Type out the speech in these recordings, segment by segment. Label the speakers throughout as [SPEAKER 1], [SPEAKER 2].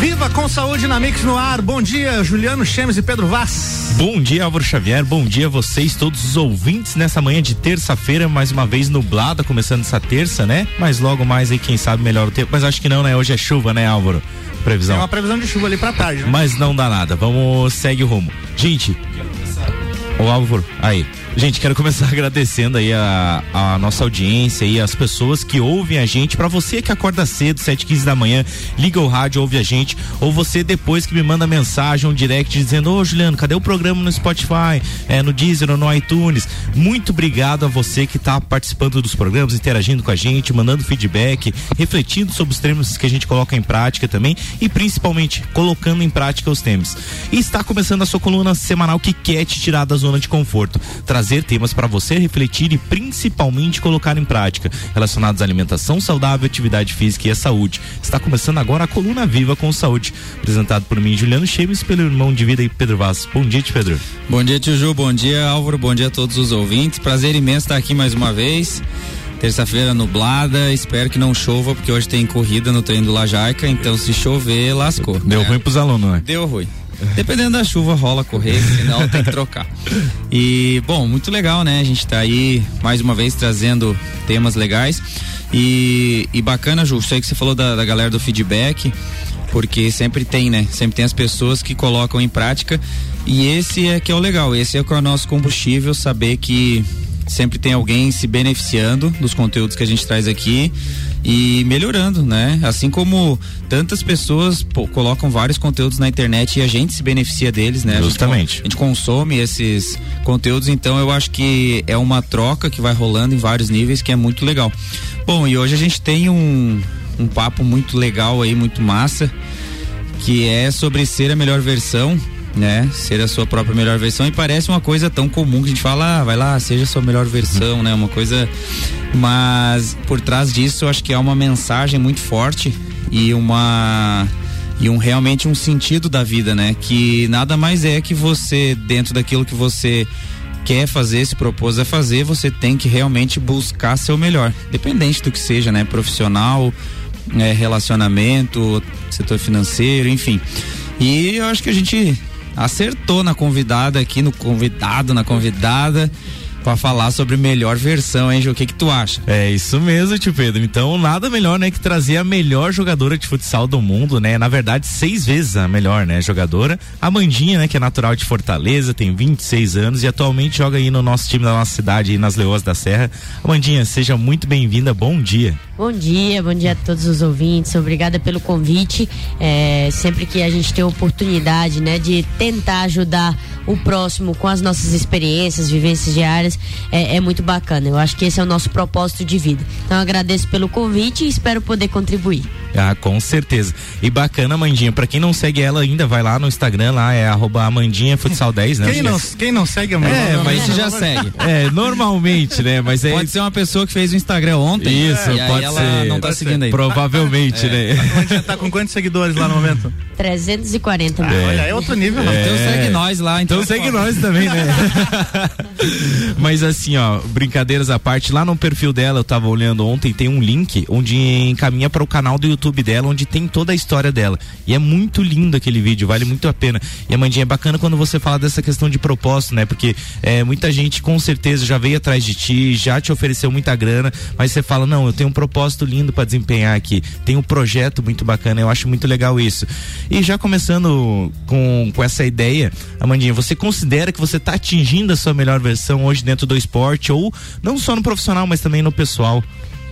[SPEAKER 1] Viva com saúde na Mix no ar. Bom dia, Juliano Chemes e Pedro Vaz.
[SPEAKER 2] Bom dia, Álvaro Xavier. Bom dia a vocês, todos os ouvintes nessa manhã de terça-feira, mais uma vez nublada, começando essa terça, né? Mas logo mais aí, quem sabe, melhor o tempo. Mas acho que não, né? Hoje é chuva, né, Álvaro? Previsão.
[SPEAKER 1] Tem uma previsão de chuva ali pra tarde. Né?
[SPEAKER 2] Mas não dá nada. Vamos, segue o rumo. Gente, o Álvaro, aí. Gente, quero começar agradecendo aí a, a nossa audiência e as pessoas que ouvem a gente. Para você que acorda cedo, 7 15 da manhã, liga o rádio, ouve a gente. Ou você depois que me manda mensagem, um direct dizendo: Ô Juliano, cadê o programa no Spotify, é, no Deezer ou no iTunes? Muito obrigado a você que está participando dos programas, interagindo com a gente, mandando feedback, refletindo sobre os temas que a gente coloca em prática também e principalmente colocando em prática os temas. E está começando a sua coluna semanal que quer te tirar da zona de conforto, trazer temas para você refletir e principalmente colocar em prática, relacionados à alimentação saudável, atividade física e a saúde. Está começando agora a Coluna Viva com Saúde, apresentado por mim, Juliano Chemes, pelo irmão de vida e Pedro Vaz. Bom dia, Pedro.
[SPEAKER 3] Bom dia, tio Ju. Bom dia, Álvaro. Bom dia a todos os ouvintes. Prazer imenso estar aqui mais uma vez. Terça-feira nublada, espero que não chova, porque hoje tem corrida no treino do Lajaica, então se chover, lascou.
[SPEAKER 2] Deu né? ruim pros alunos, né?
[SPEAKER 3] Deu ruim. Dependendo da chuva, rola correr, senão tem que trocar. E, bom, muito legal, né? A gente tá aí mais uma vez trazendo temas legais. E, e bacana, Ju, sei que você falou da, da galera do feedback, porque sempre tem, né? Sempre tem as pessoas que colocam em prática. E esse é que é o legal, esse é que é o nosso combustível, saber que sempre tem alguém se beneficiando dos conteúdos que a gente traz aqui e melhorando, né? Assim como tantas pessoas pô, colocam vários conteúdos na internet e a gente se beneficia deles, né?
[SPEAKER 2] Justamente.
[SPEAKER 3] A gente, a gente, consome esses conteúdos, então eu acho que é uma troca que vai rolando em vários níveis que é muito legal. Bom, e hoje a gente tem um, um papo muito legal aí, muito massa, que é sobre ser a melhor versão né? Ser a sua própria melhor versão e parece uma coisa tão comum que a gente fala, ah, vai lá, seja a sua melhor versão, né? Uma coisa, mas por trás disso eu acho que é uma mensagem muito forte e uma e um realmente um sentido da vida, né? Que nada mais é que você dentro daquilo que você quer fazer, se propôs a fazer, você tem que realmente buscar ser o melhor, dependente do que seja, né? Profissional, é, relacionamento, setor financeiro, enfim. E eu acho que a gente acertou na convidada aqui, no convidado, na convidada para falar sobre melhor versão, hein, Ju? O que que tu acha?
[SPEAKER 2] É isso mesmo, tio Pedro. Então, nada melhor, né, que trazer a melhor jogadora de futsal do mundo, né? Na verdade, seis vezes a melhor, né, jogadora. A Mandinha, né, que é natural de Fortaleza, tem 26 anos e atualmente joga aí no nosso time da nossa cidade, aí nas Leoas da Serra. Mandinha, seja muito bem-vinda, bom dia.
[SPEAKER 4] Bom dia, bom dia a todos os ouvintes. Obrigada pelo convite. É, sempre que a gente tem a oportunidade, né, de tentar ajudar o próximo com as nossas experiências, vivências diárias, é, é muito bacana. Eu acho que esse é o nosso propósito de vida. Então agradeço pelo convite e espero poder contribuir.
[SPEAKER 2] Ah, com certeza. E bacana, Mandinha. Pra quem não segue ela ainda, vai lá no Instagram, lá é arroba Amandinha Futsal 10, né?
[SPEAKER 1] Quem não, quem não segue a
[SPEAKER 3] Amandinha? É, mas você já segue.
[SPEAKER 2] É, normalmente, né? Mas é...
[SPEAKER 3] Pode ser uma pessoa que fez o Instagram ontem.
[SPEAKER 2] Isso,
[SPEAKER 3] é,
[SPEAKER 2] pode ser.
[SPEAKER 3] não tá seguindo aí.
[SPEAKER 2] Provavelmente, é.
[SPEAKER 1] né? A Amandinha tá com quantos seguidores lá no momento?
[SPEAKER 4] 340
[SPEAKER 1] mil. Ah, olha, é outro nível.
[SPEAKER 3] É. Então segue nós lá.
[SPEAKER 2] Então, então segue nós também, né? Mas assim, ó, brincadeiras à parte, lá no perfil dela, eu tava olhando ontem, tem um link onde encaminha para o canal do YouTube dela, onde tem toda a história dela. E é muito lindo aquele vídeo, vale muito a pena. E Amandinha, é bacana quando você fala dessa questão de propósito, né? Porque é, muita gente com certeza já veio atrás de ti, já te ofereceu muita grana, mas você fala, não, eu tenho um propósito lindo para desempenhar aqui, tem um projeto muito bacana, eu acho muito legal isso. E já começando com, com essa ideia, Amandinha, você considera que você está atingindo a sua melhor versão hoje dentro do esporte, ou não só no profissional, mas também no pessoal?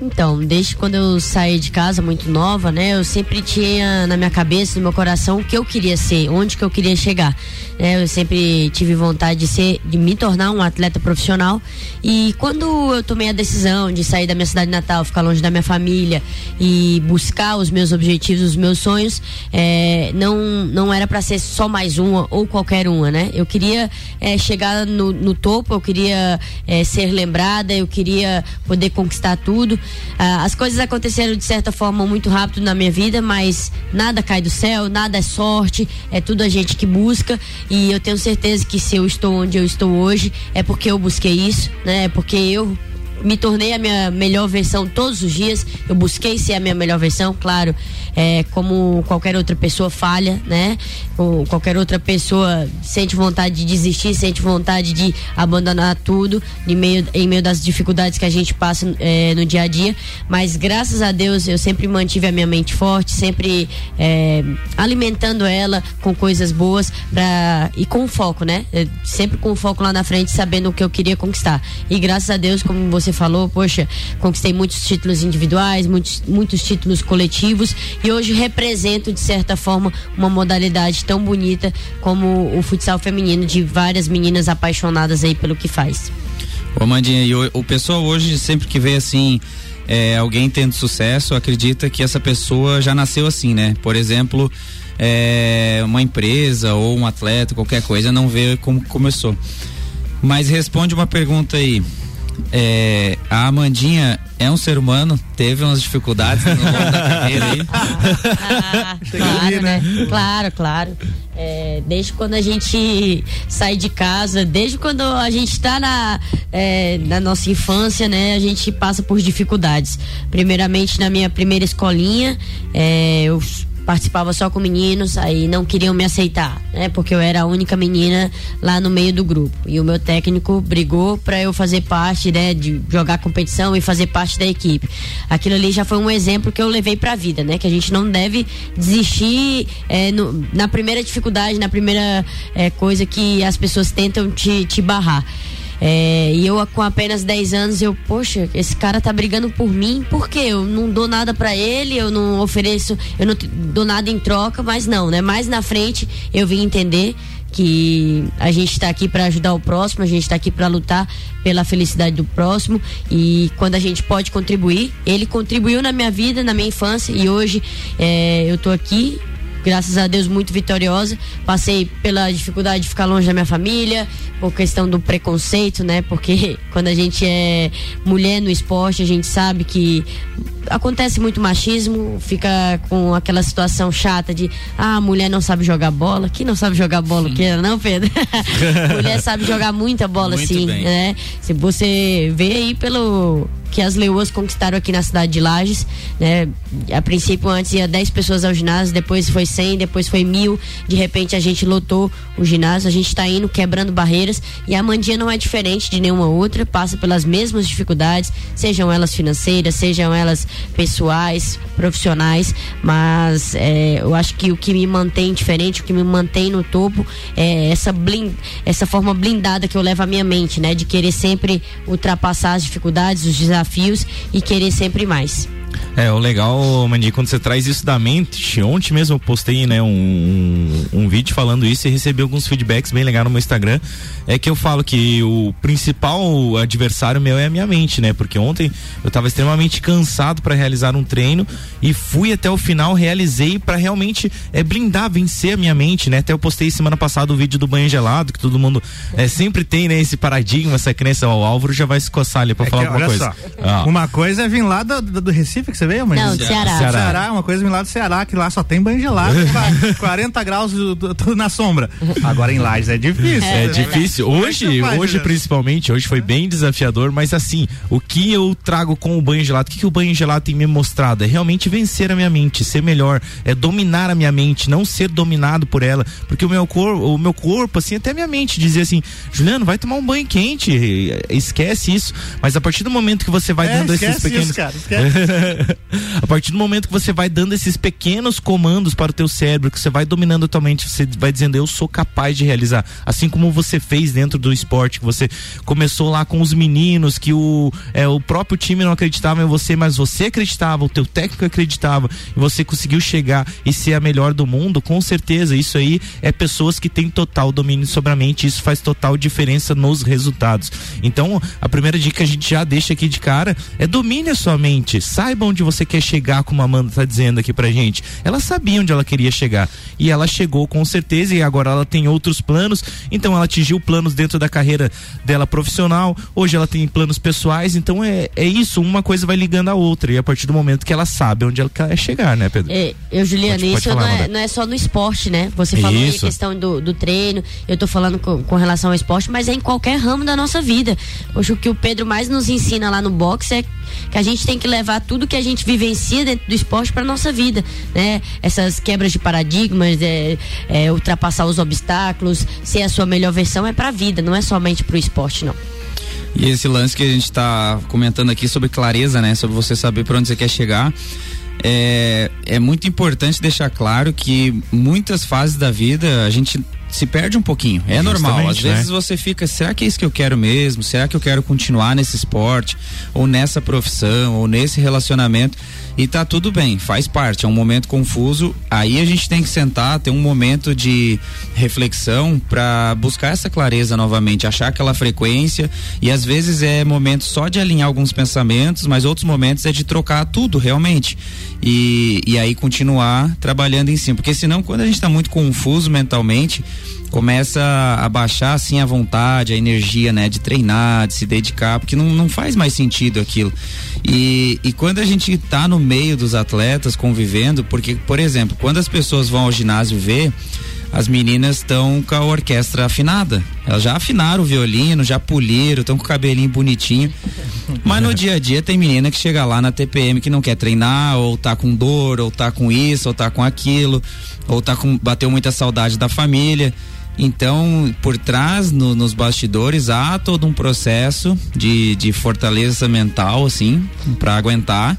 [SPEAKER 4] Então, desde quando eu saí de casa muito nova, né, eu sempre tinha na minha cabeça, no meu coração, o que eu queria ser, onde que eu queria chegar. Né? Eu sempre tive vontade de ser, de me tornar um atleta profissional. E quando eu tomei a decisão de sair da minha cidade natal, ficar longe da minha família e buscar os meus objetivos, os meus sonhos, é, não, não era para ser só mais uma ou qualquer uma, né? Eu queria é, chegar no, no, topo, eu queria é, ser lembrada, eu queria poder conquistar tudo. Ah, as coisas aconteceram de certa forma muito rápido na minha vida, mas nada cai do céu, nada é sorte, é tudo a gente que busca e eu tenho certeza que se eu estou onde eu estou hoje é porque eu busquei isso, né? É porque eu me tornei a minha melhor versão todos os dias. Eu busquei ser a minha melhor versão, claro, é, como qualquer outra pessoa falha, né? Ou qualquer outra pessoa sente vontade de desistir, sente vontade de abandonar tudo em meio, em meio das dificuldades que a gente passa é, no dia a dia. Mas graças a Deus eu sempre mantive a minha mente forte, sempre é, alimentando ela com coisas boas pra, e com foco, né? Sempre com foco lá na frente, sabendo o que eu queria conquistar. E graças a Deus, como você falou, poxa, conquistei muitos títulos individuais, muitos, muitos títulos coletivos e hoje represento, de certa forma, uma modalidade tão bonita como o futsal feminino, de várias meninas apaixonadas aí pelo que faz.
[SPEAKER 3] Ô Mandinha, e o, o pessoal hoje, sempre que vê assim, é, alguém tendo sucesso, acredita que essa pessoa já nasceu assim, né? Por exemplo, é, uma empresa ou um atleta, qualquer coisa, não vê como começou. Mas responde uma pergunta aí. É, a Amandinha é um ser humano, teve umas dificuldades no longo da carreira aí.
[SPEAKER 4] Ah, claro, né? Claro, claro. É, desde quando a gente sai de casa, desde quando a gente está na, é, na nossa infância, né? A gente passa por dificuldades. Primeiramente na minha primeira escolinha, é, eu participava só com meninos, aí não queriam me aceitar, né? Porque eu era a única menina lá no meio do grupo. E o meu técnico brigou para eu fazer parte, né, de jogar competição e fazer parte da equipe. Aquilo ali já foi um exemplo que eu levei para a vida, né? Que a gente não deve desistir é, no, na primeira dificuldade, na primeira é, coisa que as pessoas tentam te, te barrar. É, e eu com apenas 10 anos, eu, poxa, esse cara tá brigando por mim, por quê? Eu não dou nada para ele, eu não ofereço, eu não dou nada em troca, mas não, né? Mais na frente eu vim entender que a gente está aqui para ajudar o próximo, a gente está aqui para lutar pela felicidade do próximo e quando a gente pode contribuir, ele contribuiu na minha vida, na minha infância e hoje é, eu tô aqui graças a Deus, muito vitoriosa. Passei pela dificuldade de ficar longe da minha família, por questão do preconceito, né? Porque quando a gente é mulher no esporte, a gente sabe que acontece muito machismo, fica com aquela situação chata de ah, a mulher não sabe jogar bola. Que não sabe jogar bola, que não, Pedro? mulher sabe jogar muita bola, muito sim, bem. né? Se você vê aí pelo que as leoas conquistaram aqui na cidade de Lages, né? A princípio antes ia 10 pessoas ao ginásio, depois foi 100, depois foi mil, de repente a gente lotou o ginásio, a gente está indo quebrando barreiras e a Mandia não é diferente de nenhuma outra, passa pelas mesmas dificuldades, sejam elas financeiras, sejam elas pessoais, profissionais, mas é, eu acho que o que me mantém diferente, o que me mantém no topo é essa blind, essa forma blindada que eu levo à minha mente, né? De querer sempre ultrapassar as dificuldades, os desafios e querer sempre mais.
[SPEAKER 2] É, o legal, Mandi, quando você traz isso da mente, ontem mesmo eu postei, né, um, um, vídeo falando isso e recebi alguns feedbacks bem legais no meu Instagram, é que eu falo que o principal adversário meu é a minha mente, né, porque ontem eu estava extremamente cansado para realizar um treino e fui até o final, realizei para realmente é, blindar, vencer a minha mente, né, até eu postei semana passada o vídeo do banho gelado, que todo mundo é, sempre tem, né, esse paradigma, essa crença, ó, o Álvaro já vai se coçar ali pra é falar que, alguma coisa.
[SPEAKER 1] Ah. Uma coisa é vir lá do, do, do Recife, que você veio,
[SPEAKER 4] mas Não, Ceará.
[SPEAKER 1] Ceará. Ceará, uma coisa lá do Ceará, que lá só tem banho gelado, 40 graus tudo na sombra. Agora em Lages é difícil.
[SPEAKER 2] É, é difícil. Hoje, hoje principalmente, hoje foi bem desafiador, mas assim, o que eu trago com o banho gelado, o que, que o banho gelado tem me mostrado? É realmente vencer a minha mente, ser melhor, é dominar a minha mente, não ser dominado por ela, porque o meu corpo, o meu corpo, assim, até minha mente dizia assim, Juliano, vai tomar um banho quente, esquece isso, mas a partir do momento que você vai
[SPEAKER 1] é,
[SPEAKER 2] dando esses pequenos... Isso, cara, a partir do momento que você vai dando esses pequenos comandos para o teu cérebro, que você vai dominando a tua mente, você vai dizendo eu sou capaz de realizar, assim como você fez dentro do esporte, que você começou lá com os meninos, que o, é, o próprio time não acreditava em você, mas você acreditava, o teu técnico acreditava, e você conseguiu chegar e ser a melhor do mundo, com certeza, isso aí é pessoas que têm total domínio sobre a mente, isso faz total diferença nos resultados. Então, a primeira dica que a gente já deixa aqui de cara é domine a sua mente, saiba onde você quer chegar, como a Amanda está dizendo aqui pra gente. Ela sabia onde ela queria chegar e ela chegou com com certeza, e agora ela tem outros planos. Então ela atingiu planos dentro da carreira dela profissional. Hoje ela tem planos pessoais. Então é, é isso, uma coisa vai ligando a outra. E a partir do momento que ela sabe onde ela quer chegar, né, Pedro?
[SPEAKER 4] É, eu, Juliana, pode, isso pode falar, não, é, não, é, só no esporte, né? Você falou isso. aí a questão do, do treino, eu tô falando com, com, relação ao esporte, mas é em qualquer ramo da nossa vida. Hoje o que o Pedro mais nos ensina lá no boxe é que a gente tem que levar tudo que a gente vivencia dentro do esporte para nossa vida, né? Essas quebras de paradigmas, é, é, ultrapassar os obstáculos, ser a sua melhor versão é para a vida, não é somente para o esporte, não.
[SPEAKER 3] E esse lance que a gente está comentando aqui sobre clareza, né? Sobre você saber para onde você quer chegar. É, é muito importante deixar claro que muitas fases da vida a gente se perde um pouquinho. É normal. Às né? vezes você fica, será que é isso que eu quero mesmo? Será que eu quero continuar nesse esporte? Ou nessa profissão? Ou nesse relacionamento? E tá tudo bem, faz parte, é um momento confuso. Aí a gente tem que sentar, ter um momento de reflexão para buscar essa clareza novamente, achar aquela frequência. E às vezes é momento só de alinhar alguns pensamentos, mas outros momentos é de trocar tudo realmente. E, e aí continuar trabalhando em cima. Porque senão, quando a gente está muito confuso mentalmente, começa a baixar assim a vontade, a energia, né, de treinar, de se dedicar, porque não, não faz mais sentido aquilo. E, e quando a gente está no meio dos atletas convivendo, porque, por exemplo, quando as pessoas vão ao ginásio ver, as meninas estão com a orquestra afinada. Elas já afinaram o violino, já poliram, estão com o cabelinho bonitinho. Mas no dia a dia tem menina que chega lá na TPM que não quer treinar, ou tá com dor, ou tá com isso, ou tá com aquilo, ou tá com bateu muita saudade da família. Então, por trás, no, nos bastidores, há todo um processo de, de fortaleza mental, assim, para aguentar,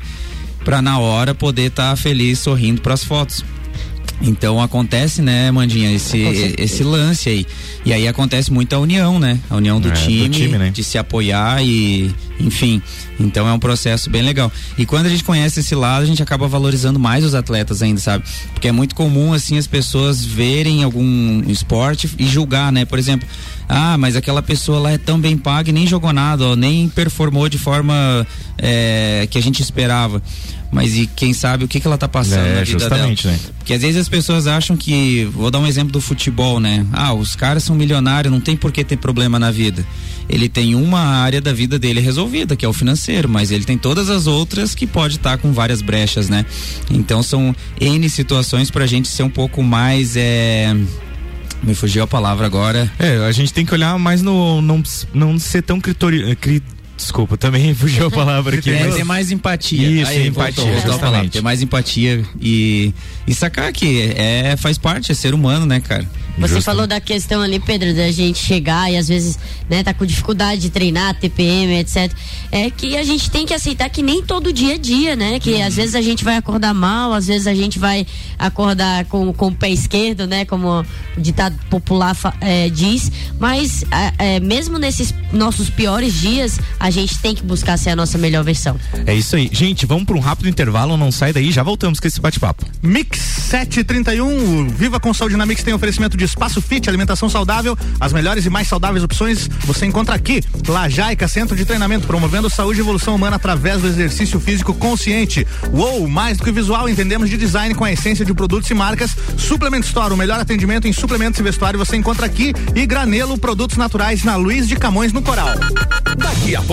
[SPEAKER 3] para na hora poder estar tá feliz, sorrindo para as fotos. Então acontece, né, Mandinha, esse, esse lance aí. E aí acontece muita união, né? A união do é, time, do time né? de se apoiar e, enfim. Então é um processo bem legal. E quando a gente conhece esse lado, a gente acaba valorizando mais os atletas ainda, sabe? Porque é muito comum, assim, as pessoas verem algum esporte e julgar, né? Por exemplo, ah, mas aquela pessoa lá é tão bem paga e nem jogou nada, ó, nem performou de forma é, que a gente esperava mas e quem sabe o que, que ela tá passando é, na vida justamente, dela. Né? Porque às vezes as pessoas acham que, vou dar um exemplo do futebol, né? Ah, os caras são milionários, não tem por que ter problema na vida. Ele tem uma área da vida dele resolvida, que é o financeiro, mas ele tem todas as outras que pode estar tá com várias brechas, né? Então são N situações pra gente ser um pouco mais é, me fugiu a palavra agora.
[SPEAKER 2] É, a gente tem que olhar mais no não, não ser tão critério, Desculpa, também fugiu a palavra aqui.
[SPEAKER 3] É, mas... Ter mais empatia.
[SPEAKER 2] Isso, Aí, empatia, voltou, justamente.
[SPEAKER 3] Ter mais empatia e, e sacar que é, faz parte, é ser humano, né, cara?
[SPEAKER 4] Você falou da questão ali, Pedro, da gente chegar e às vezes, né, tá com dificuldade de treinar, TPM, etc. É que a gente tem que aceitar que nem todo dia é dia, né? Que às vezes a gente vai acordar mal, às vezes a gente vai acordar com, com o pé esquerdo, né? Como o ditado popular é, diz. Mas é, mesmo nesses nossos piores dias, a gente tem que buscar ser a nossa melhor versão.
[SPEAKER 2] É isso aí. Gente, vamos para um rápido intervalo, não sai daí, já voltamos com esse bate-papo.
[SPEAKER 1] Mix 731, Viva com Saúde na Mix tem oferecimento de Espaço Fit, alimentação saudável, as melhores e mais saudáveis opções você encontra aqui. Lajaica, Centro de Treinamento, promovendo saúde e evolução humana através do exercício físico consciente. Uou, mais do que visual, entendemos de design com a essência de produtos e marcas. Suplement Store, o melhor atendimento em suplementos e vestuário você encontra aqui. E Granelo, produtos naturais na Luiz de Camões, no Coral.
[SPEAKER 5] Daqui a pouco,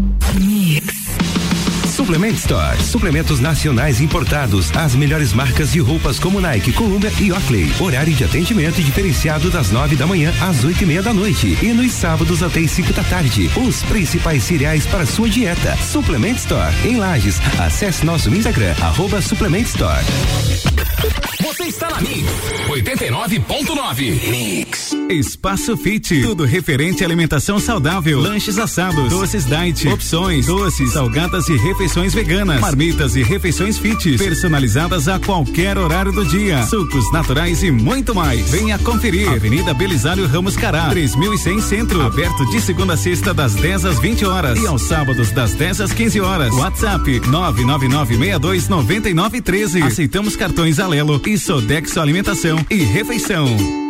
[SPEAKER 6] 80 37.
[SPEAKER 7] Suplement Store. Suplementos nacionais importados. As melhores marcas de roupas como Nike, Columbia e Oakley. Horário de atendimento diferenciado das nove da manhã às oito e meia da noite. E nos sábados até as cinco da tarde. Os principais cereais para sua dieta. Suplement Store. Em Lages. Acesse nosso Instagram, arroba Suplement Store.
[SPEAKER 8] Você está na Mix 89.9. Mix.
[SPEAKER 9] Espaço Fit. Tudo referente à alimentação saudável. Lanches assados, doces diet, opções, doces, salgadas e refeições veganas, marmitas e refeições fit, personalizadas a qualquer horário do dia. Sucos naturais e muito mais. Venha conferir. Avenida Belisário Ramos Cará, 3100 Centro. Aberto de segunda a sexta das 10 às 20 horas e aos sábados das 10 às 15 horas. WhatsApp 999629913. Aceitamos cartões Alelo e Sodexo Alimentação e Refeição.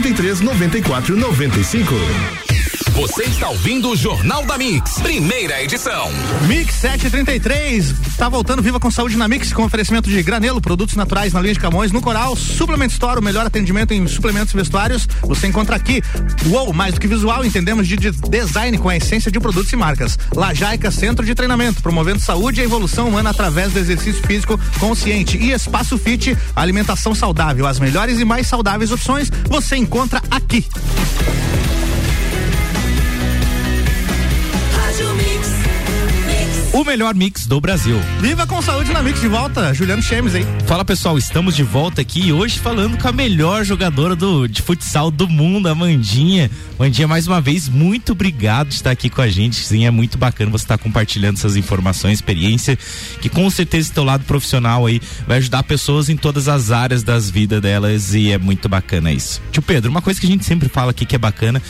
[SPEAKER 10] 9933 94 95.
[SPEAKER 8] Você está ouvindo o Jornal da Mix, primeira edição.
[SPEAKER 1] Mix 733, tá voltando Viva com Saúde na Mix, com oferecimento de granelo, produtos naturais na linha de Camões, no Coral, Suplement Store, o melhor atendimento em suplementos vestuários, você encontra aqui. Uou, mais do que visual, entendemos de design com a essência de produtos e marcas. Lajaica Centro de Treinamento, promovendo saúde e evolução humana através do exercício físico consciente. E Espaço Fit, alimentação saudável. As melhores e mais saudáveis opções você encontra aqui.
[SPEAKER 2] O melhor mix do Brasil.
[SPEAKER 1] Viva com saúde na Mix de volta, Juliano Chemes, hein?
[SPEAKER 2] Fala pessoal, estamos de volta aqui hoje falando com a melhor jogadora do, de futsal do mundo, a Mandinha. Mandinha, mais uma vez, muito obrigado de estar aqui com a gente. Sim, é muito bacana você estar compartilhando essas informações, experiência, que com certeza esse teu lado profissional aí vai ajudar pessoas em todas as áreas das vidas delas e é muito bacana isso. Tio Pedro, uma coisa que a gente sempre fala aqui que é bacana,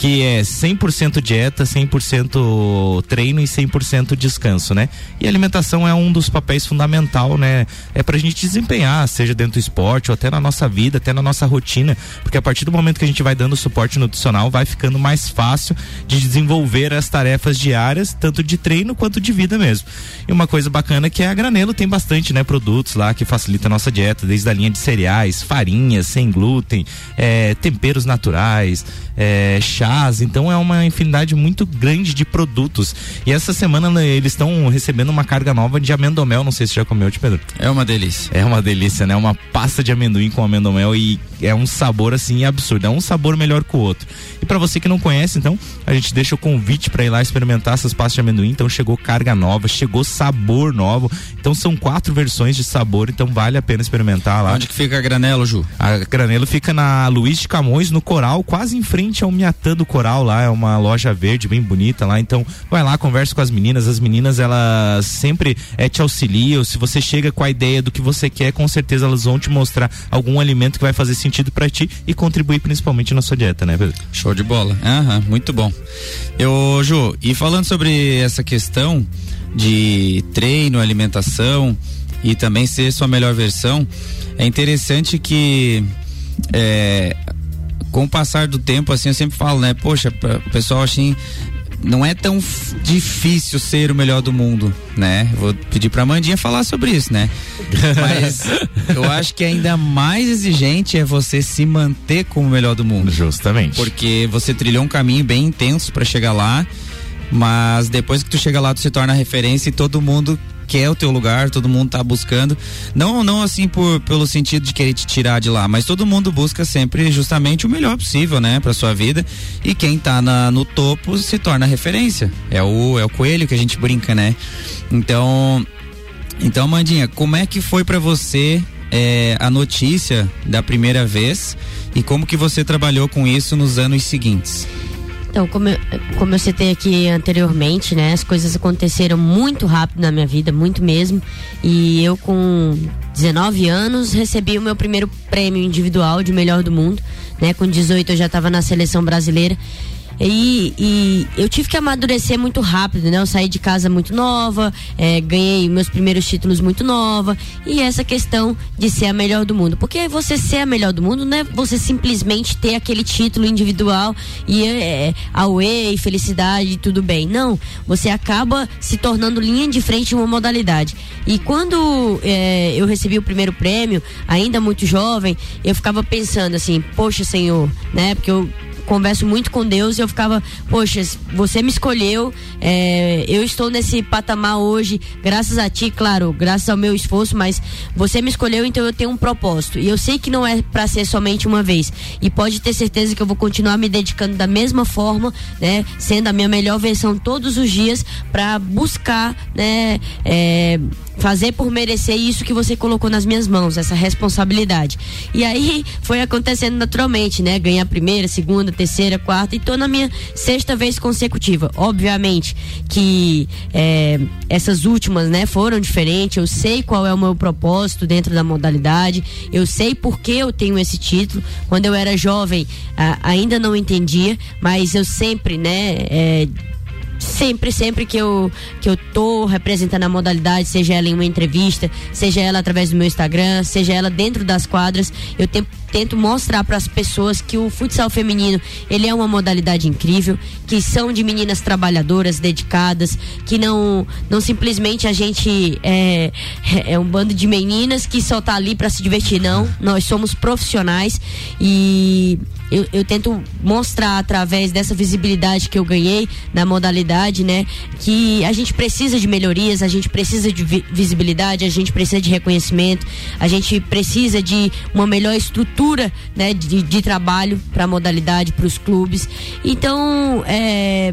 [SPEAKER 2] que é 100% dieta, 100% treino e 100% descanso, né? E a alimentação é um dos papéis fundamental, né? É pra gente desempenhar, seja dentro do esporte ou até na nossa vida, até na nossa rotina, porque a partir do momento que a gente vai dando suporte nutricional, vai ficando mais fácil de desenvolver as tarefas diárias, tanto de treino quanto de vida mesmo. E uma coisa bacana é que a Granelo tem bastante, né, produtos lá que facilita a nossa dieta, desde a linha de cereais, farinhas sem glúten, é, temperos naturais, é, chás, então é uma infinidade muito grande de produtos. E essa semana né, eles estão recebendo uma carga nova de amendomel, não sei se já comeu, Pedro.
[SPEAKER 3] É uma delícia.
[SPEAKER 2] É uma delícia, né? Uma pasta de amendoim com amendomel e é um sabor assim absurdo, é um sabor melhor que o outro. E para você que não conhece, então, a gente deixa o convite para ir lá experimentar essas pastas de amendoim. Então chegou carga nova, chegou sabor novo. Então são quatro versões de sabor, então vale a pena experimentar lá.
[SPEAKER 3] Onde que fica a Granelo, Ju?
[SPEAKER 2] A Granelo fica na Luiz de Camões, no Coral, quase em frente ao Miatã do Coral lá, é uma loja verde bem bonita lá. Então vai lá, conversa com as meninas. As meninas elas sempre é, te auxiliam. Se você chega com a ideia do que você quer, com certeza elas vão te mostrar algum alimento que vai fazer sentido para ti e contribuir principalmente na sua dieta, né, Pedro?
[SPEAKER 3] Show de bola. Aham, muito bom. Eu, Ju, e falando sobre essa questão de treino, alimentação e também ser sua melhor versão, é interessante que é, com o passar do tempo, assim, eu sempre falo, né? Poxa, o pessoal assim, não é tão difícil ser o melhor do mundo, né? Vou pedir pra Mandinha falar sobre isso, né? Mas eu acho que ainda mais exigente é você se manter como o melhor do mundo.
[SPEAKER 2] Justamente.
[SPEAKER 3] Porque você trilhou um caminho bem intenso para chegar lá, mas depois que tu chega lá, tu se torna referência e todo mundo quer o teu lugar, todo mundo tá buscando. Não, não assim por pelo sentido de querer te tirar de lá, mas todo mundo busca sempre justamente o melhor possível, né, para sua vida. E quem tá na, no topo se torna referência. É o é o coelho que a gente brinca, né? Então, então, Mandinha, como é que foi para você é, a notícia da primeira vez e como que você trabalhou com isso nos anos seguintes?
[SPEAKER 4] Então, como eu, como eu citei aqui anteriormente, né? As coisas aconteceram muito rápido na minha vida, muito mesmo. E eu, com 19 anos, recebi o meu primeiro prêmio individual de melhor do mundo, né? Com 18 eu já estava na seleção brasileira. E, e eu tive que amadurecer muito rápido, né? Eu saí de casa muito nova, é, ganhei meus primeiros títulos muito nova. E essa questão de ser a melhor do mundo. Porque você ser a melhor do mundo não é você simplesmente ter aquele título individual e é, away, felicidade, tudo bem. Não. Você acaba se tornando linha de frente em uma modalidade. E quando é, eu recebi o primeiro prêmio, ainda muito jovem, eu ficava pensando assim, poxa Senhor, né? Porque eu converso muito com Deus e eu ficava, poxa, você me escolheu, é, eu estou nesse patamar hoje, graças a ti, claro, graças ao meu esforço, mas você me escolheu, então eu tenho um propósito. E eu sei que não é para ser somente uma vez. E pode ter certeza que eu vou continuar me dedicando da mesma forma, né, sendo a minha melhor versão todos os dias para buscar, né, é, fazer por merecer isso que você colocou nas minhas mãos, essa responsabilidade. E aí foi acontecendo naturalmente, né? Ganhar a primeira, segunda, terceira, quarta e tô na minha sexta vez consecutiva. Obviamente que é, essas últimas, né, foram diferentes. Eu sei qual é o meu propósito dentro da modalidade. Eu sei por que eu tenho esse título. Quando eu era jovem, a, ainda não entendia, mas eu sempre, né, é, sempre, sempre que eu, que eu tô representando a modalidade, seja ela em uma entrevista, seja ela através do meu Instagram, seja ela dentro das quadras, eu tento, tento mostrar para as pessoas que o futsal feminino, ele é uma modalidade incrível, que são de meninas trabalhadoras, dedicadas, que não não simplesmente a gente é, é um bando de meninas que só tá ali para se divertir, não. Nós somos profissionais e eu, eu, tento mostrar através dessa visibilidade que eu ganhei na modalidade, né, que a gente precisa de melhorias, a gente precisa de vi visibilidade, a gente precisa de reconhecimento, a gente precisa de uma melhor estrutura, né, de, de trabalho para a modalidade, para os clubes. Então, é,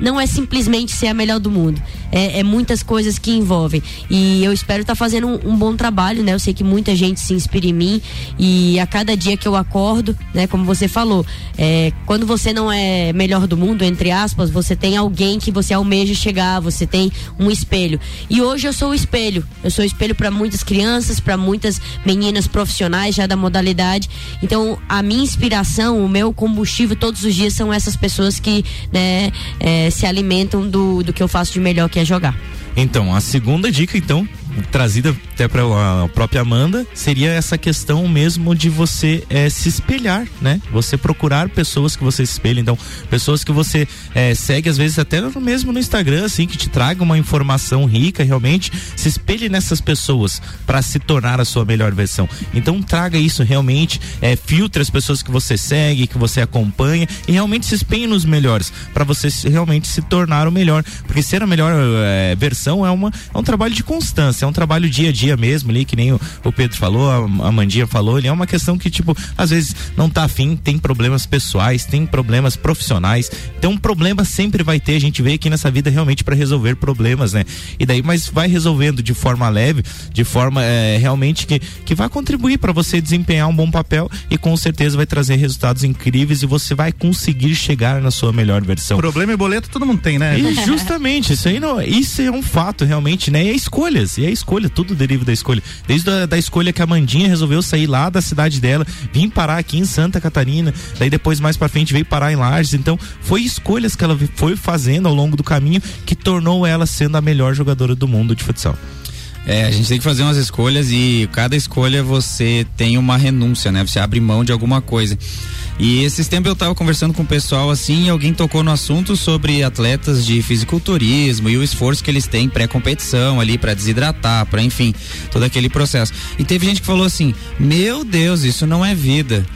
[SPEAKER 4] não é simplesmente ser a melhor do mundo é, é muitas coisas que envolvem. E eu espero estar tá fazendo um, um, bom trabalho, né? Eu sei que muita gente se inspira em mim e a cada dia que eu acordo, né? Como você falou, é, quando você não é melhor do mundo, entre aspas, você tem alguém que você almeja chegar, você tem um espelho. E hoje eu sou o espelho. Eu sou espelho para muitas crianças, para muitas meninas profissionais já da modalidade. Então, a minha inspiração, o meu combustível todos os dias são essas pessoas que, né, é, se alimentam do, do que eu faço de melhor que é jogar.
[SPEAKER 2] Então, a segunda dica, então, trazida até para a própria Amanda, seria essa questão mesmo de você é, se espelhar, né? Você procurar pessoas que você espelha, então, pessoas que você é, segue, às vezes até mesmo no Instagram, assim, que te traga uma informação rica, realmente, se espelhe nessas pessoas para se tornar a sua melhor versão. Então, traga isso realmente, é, filtre as pessoas que você segue, que você acompanha e realmente se espelhe nos melhores, para você realmente se tornar o melhor, porque ser a melhor versão é, uma, é um trabalho de constância, é um trabalho dia a dia mesmo ali, que nem o, o Pedro falou, a, a Mandinha falou, ele é uma questão que, tipo, às vezes não tá afim, tem problemas pessoais, tem problemas profissionais. Então, um problema sempre vai ter, a gente veio aqui nessa vida realmente para resolver problemas, né? E daí, mas vai resolvendo de forma leve, de forma é, realmente que, que vai contribuir para você desempenhar um bom papel e com certeza vai trazer resultados incríveis e você vai conseguir chegar na sua melhor versão.
[SPEAKER 1] Problema e boleto todo mundo tem, né?
[SPEAKER 2] E justamente, isso aí não, isso é um fato realmente, né? E é escolhas, e é escolha, tudo deriva da escolha. Desde a da escolha que a Mandinha resolveu sair lá da cidade dela, vir parar aqui em Santa Catarina, daí depois mais para frente veio parar em Lages. Então, foi escolhas que ela foi fazendo ao longo do caminho que tornou ela sendo a melhor jogadora do mundo de futsal.
[SPEAKER 3] É, a gente tem que fazer umas escolhas e cada escolha você tem uma renúncia, né? Você abre mão de alguma coisa. E esses tempos eu tava conversando com o pessoal assim, e alguém tocou no assunto sobre atletas de fisiculturismo e o esforço que eles têm pré-competição ali para desidratar, para enfim, todo aquele processo. E teve gente que falou assim: "Meu Deus, isso não é vida".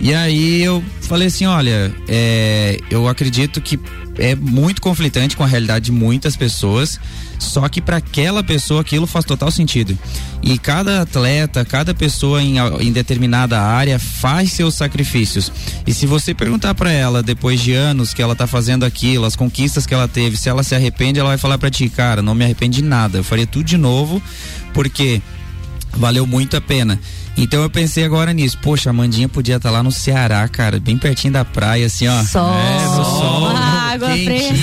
[SPEAKER 3] E aí eu falei assim, olha, é, eu acredito que é muito conflitante com a realidade de muitas pessoas, só que para aquela pessoa aquilo faz total sentido. E cada atleta, cada pessoa em, em determinada área faz seus sacrifícios. E se você perguntar para ela depois de anos que ela tá fazendo aquilo, as conquistas que ela teve, se ela se arrepende, ela vai falar para ti, cara, não me arrependo de nada. Eu faria tudo de novo, porque valeu muito a pena. Então eu pensei agora nisso. Poxa, a Mandinha podia estar tá lá no Ceará, cara, bem pertinho da praia, assim, ó.
[SPEAKER 4] Sol. É, no sol. Água fresca.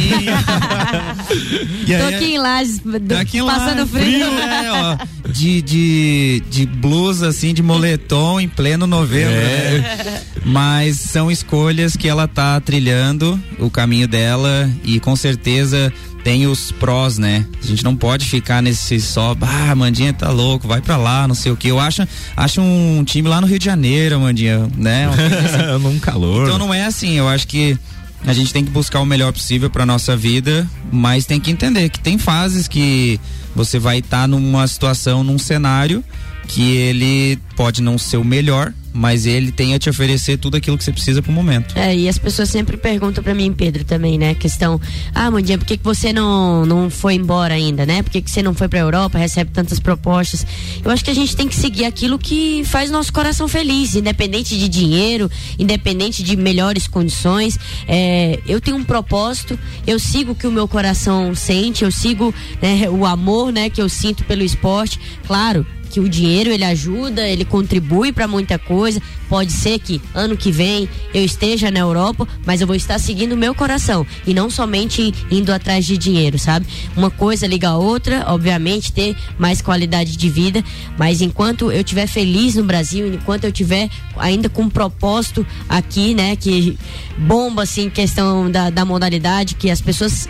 [SPEAKER 4] Tô aqui em Lages, do-
[SPEAKER 3] em
[SPEAKER 4] passando
[SPEAKER 3] lá,
[SPEAKER 4] frio.
[SPEAKER 3] né, ó, de, de, de blusa, assim, de moletom em pleno novembro.
[SPEAKER 2] É.
[SPEAKER 3] né? Mas são escolhas que ela tá trilhando o caminho dela e com certeza tem os prós, né? A gente não pode ficar nesse só, ah, Mandinha tá louco, vai pra lá, não sei o que. Eu acho, acho um time lá no Rio de Janeiro, Mandinha, né? Assim.
[SPEAKER 2] Num calor.
[SPEAKER 3] Então não é assim, eu acho que a gente tem que buscar o melhor possível para nossa vida, mas tem que entender que tem fases que você vai estar numa situação, num cenário que ele pode não ser o melhor, mas ele tem a te oferecer tudo aquilo que você precisa pro momento.
[SPEAKER 4] É, e as pessoas sempre perguntam pra mim, Pedro, também, né? Questão, ah, Mandinha, por que, que você não, não foi embora ainda, né? Por que, que você não foi pra Europa, recebe tantas propostas? Eu acho que a gente tem que seguir aquilo que faz nosso coração feliz, independente de dinheiro, independente de melhores condições. É, eu tenho um propósito, eu sigo o que o meu coração sente, eu sigo né, o amor, né, que eu sinto pelo esporte. Claro, que o dinheiro ele ajuda, ele contribui para muita coisa. Pode ser que ano que vem eu esteja na Europa, mas eu vou estar seguindo o meu coração e não somente indo atrás de dinheiro, sabe? Uma coisa liga a outra, obviamente ter mais qualidade de vida, mas enquanto eu estiver feliz no Brasil, enquanto eu tiver ainda com um propósito aqui, né, que bomba assim questão da, da modalidade, que as pessoas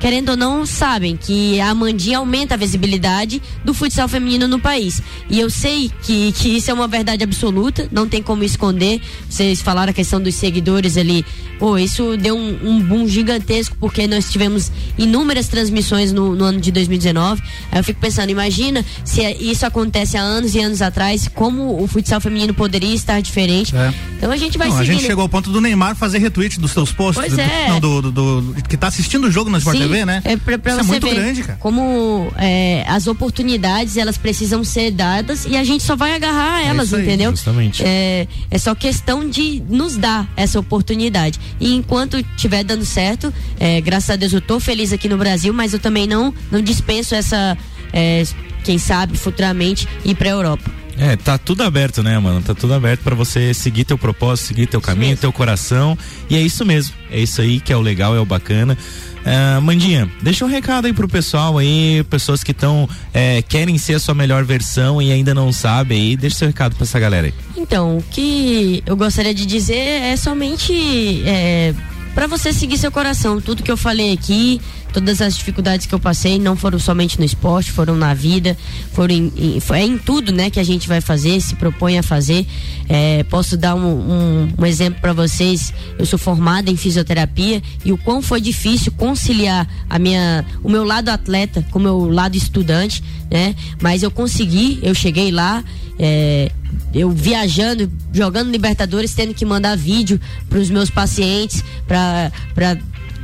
[SPEAKER 4] querendo ou não, sabem que a Amandinha aumenta a visibilidade do futsal feminino no país. E eu sei que, que isso é uma verdade absoluta, não tem como esconder. Vocês falaram a questão dos seguidores ali. Pô, isso deu um, um boom gigantesco, porque nós tivemos inúmeras transmissões no, no ano de 2019. Aí eu fico pensando, imagina se isso acontece há anos e anos atrás, como o futsal feminino poderia estar diferente.
[SPEAKER 1] É.
[SPEAKER 4] Então a gente vai
[SPEAKER 1] Não, a gente chegou ao ponto do Neymar fazer retweet dos seus posts.
[SPEAKER 4] Pois
[SPEAKER 1] do-
[SPEAKER 4] é.
[SPEAKER 1] Não, do, do- do- que tá assistindo o jogo na Sport TV, né?
[SPEAKER 4] É pra, pra
[SPEAKER 1] Isso é
[SPEAKER 4] você
[SPEAKER 1] muito
[SPEAKER 4] ver
[SPEAKER 1] grande, cara.
[SPEAKER 4] como é, as oportunidades elas precisam ser dadas e a gente só vai agarrar elas,
[SPEAKER 1] isso aí,
[SPEAKER 4] entendeu?
[SPEAKER 2] justamente.
[SPEAKER 4] É, é só questão de nos dar essa oportunidade. E enquanto estiver dando certo, é, graças a Deus eu tô feliz aqui no Brasil, mas eu também não, não dispenso essa, é, quem sabe, futuramente ir pra Europa.
[SPEAKER 2] É, tá tudo aberto, né, mano? Tá tudo aberto pra você seguir teu propósito, seguir teu caminho, teu coração. E é isso mesmo. É isso aí que é o legal, é o bacana. Ah, Mandinha, deixa um recado aí pro pessoal aí, pessoas que estão querem ser a sua melhor versão e ainda não sabem aí, deixa seu recado pra essa galera aí.
[SPEAKER 4] Então, o que eu gostaria de dizer é somente é, para você seguir seu coração. Tudo que eu falei aqui, todas as dificuldades que eu passei, não foram somente no esporte, foram na vida, foram em, em, foi em tudo, né, que a gente vai fazer, se propõe a fazer. É, posso dar um, um, um exemplo para vocês. Eu sou formada em fisioterapia e o quão foi difícil conciliar a minha, o meu lado atleta com o meu lado estudante, né? Mas eu consegui, eu cheguei lá. É, eu viajando, jogando Libertadores, tendo que mandar vídeo para os meus pacientes, para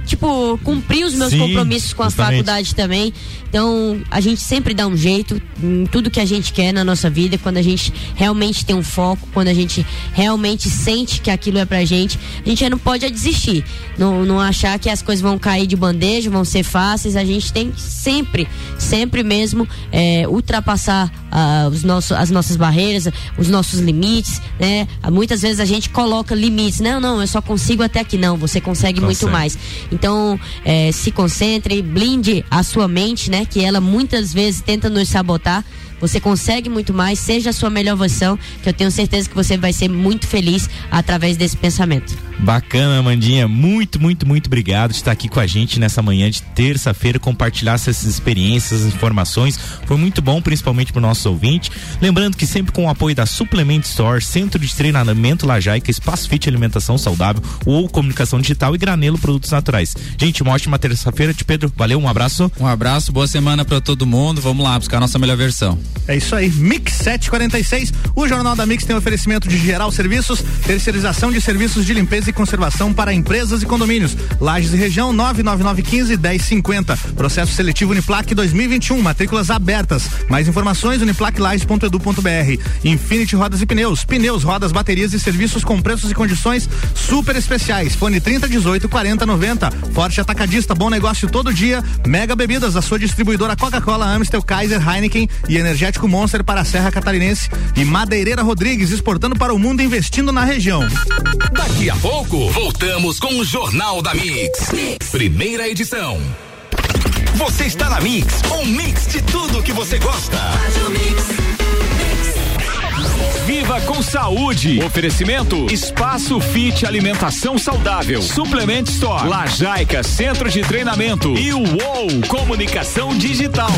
[SPEAKER 4] tipo cumprir os meus
[SPEAKER 2] Sim,
[SPEAKER 4] compromissos com a
[SPEAKER 2] justamente.
[SPEAKER 4] faculdade também. Então a gente sempre dá um jeito em tudo que a gente quer na nossa vida, quando a gente realmente tem um foco, quando a gente realmente sente que aquilo é pra gente, a gente não pode é desistir, não, não achar que as coisas vão cair de bandeja, vão ser fáceis. A gente tem que sempre, sempre mesmo é, ultrapassar ah, os nossos, as nossas barreiras, os nossos limites, né? Muitas vezes a gente coloca limites, não, não, eu só consigo até aqui, não. Você consegue, muito
[SPEAKER 2] Consegue.
[SPEAKER 4] mais. Então, é, se concentre, blinde a sua mente, né? Que ela muitas vezes tenta nos sabotar. Você consegue muito mais, seja a sua melhor versão, que eu tenho certeza que você vai ser muito feliz através desse pensamento.
[SPEAKER 2] Bacana, Mandinha. Muito, muito, muito obrigado de estar aqui com a gente nessa manhã de terça-feira, compartilhar essas experiências, essas informações. Foi muito bom, principalmente para o nosso ouvinte. Lembrando que sempre com o apoio da Suplement Store, Centro de Treinamento Lajaica, Espaço Fit Alimentação Saudável ou Comunicação Digital e Granelo Produtos Naturais. Gente, uma ótima terça-feira. Te Pedro, valeu, um abraço.
[SPEAKER 3] Um abraço, boa semana para todo mundo. Vamos lá buscar a nossa melhor versão.
[SPEAKER 1] É isso aí, Mix 746. O Jornal da Mix tem oferecimento de geral serviços, terceirização de serviços de limpeza e conservação para empresas e condomínios. Lages e região 99915 1050. Processo seletivo Uniplac 2021, matrículas abertas. Mais informações uniplaclages.edu.br. Infinity Rodas e Pneus, pneus, rodas, baterias e serviços com preços e condições super especiais. Fone 3018 4090. Forte Atacadista, bom negócio todo dia. Mega Bebidas, a sua distribuidora Coca-Cola, Amstel, Kaiser, Heineken e Energia energético Monster para a Serra Catarinense e Madeireira Rodrigues exportando para o mundo investindo na região.
[SPEAKER 5] Daqui a pouco, voltamos com o Jornal da mix. mix. Primeira edição. Você está na Mix, um mix de tudo que você gosta. Viva com saúde. Oferecimento Espaço Fit Alimentação Saudável. Suplement Store. Lajaica Centro de Treinamento. E o UOL Comunicação Digital.